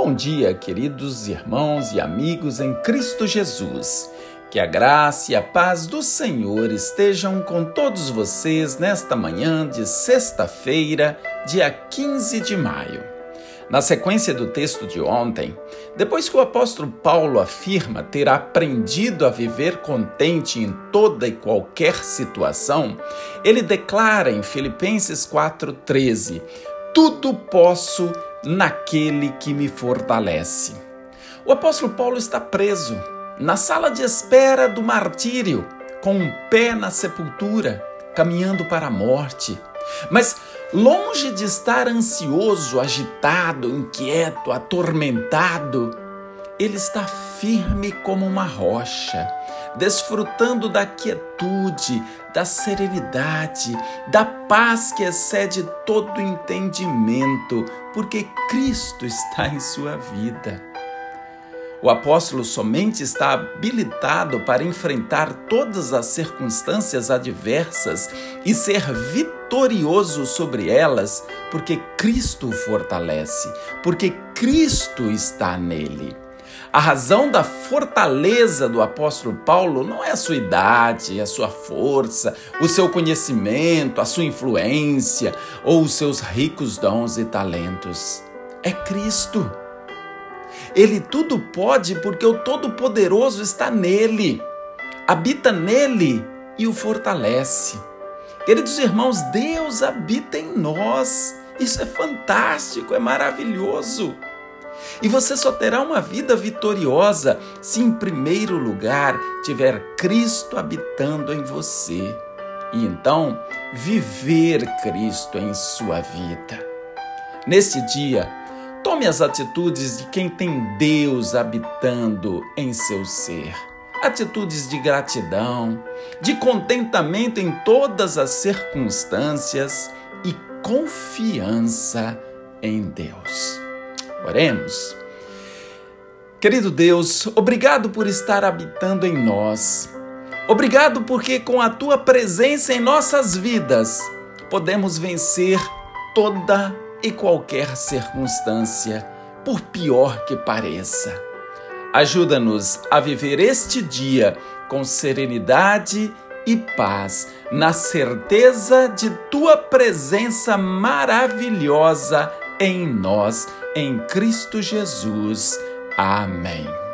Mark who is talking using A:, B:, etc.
A: Bom dia, queridos irmãos e amigos em Cristo Jesus. Que a graça e a paz do Senhor estejam com todos vocês nesta manhã de sexta-feira, dia 15 de maio. Na sequência do texto de ontem, depois que o apóstolo Paulo afirma ter aprendido a viver contente em toda e qualquer situação, ele declara em Filipenses 4,13: Tudo posso naquele que me fortalece. O apóstolo Paulo está preso na sala de espera do martírio, com um pé na sepultura, caminhando para a morte. Mas longe de estar ansioso, agitado, inquieto, atormentado, ele está firme como uma rocha, desfrutando da quietude, da serenidade, da paz que excede todo entendimento, porque Cristo está em sua vida. O apóstolo somente está habilitado para enfrentar todas as circunstâncias adversas e ser vitorioso sobre elas, porque Cristo o fortalece, porque Cristo está nele. A razão da fortaleza do apóstolo Paulo não é a sua idade, a sua força, o seu conhecimento, a sua influência ou os seus ricos dons e talentos. É Cristo. Ele tudo pode porque o Todo-Poderoso está nele, habita nele e o fortalece. Queridos irmãos, Deus habita em nós. Isso é fantástico, é maravilhoso. E você só terá uma vida vitoriosa se, em primeiro lugar, tiver Cristo habitando em você. E então, viver Cristo em sua vida. Neste dia, tome as atitudes de quem tem Deus habitando em seu ser. Atitudes de gratidão, de contentamento em todas as circunstâncias e confiança em Deus. Oremos. Querido Deus, obrigado por estar habitando em nós. Obrigado porque com a tua presença em nossas vidas podemos vencer toda e qualquer circunstância, por pior que pareça. Ajuda-nos a viver este dia com serenidade e paz, na certeza de tua presença maravilhosa em nós, em Cristo Jesus. Amém.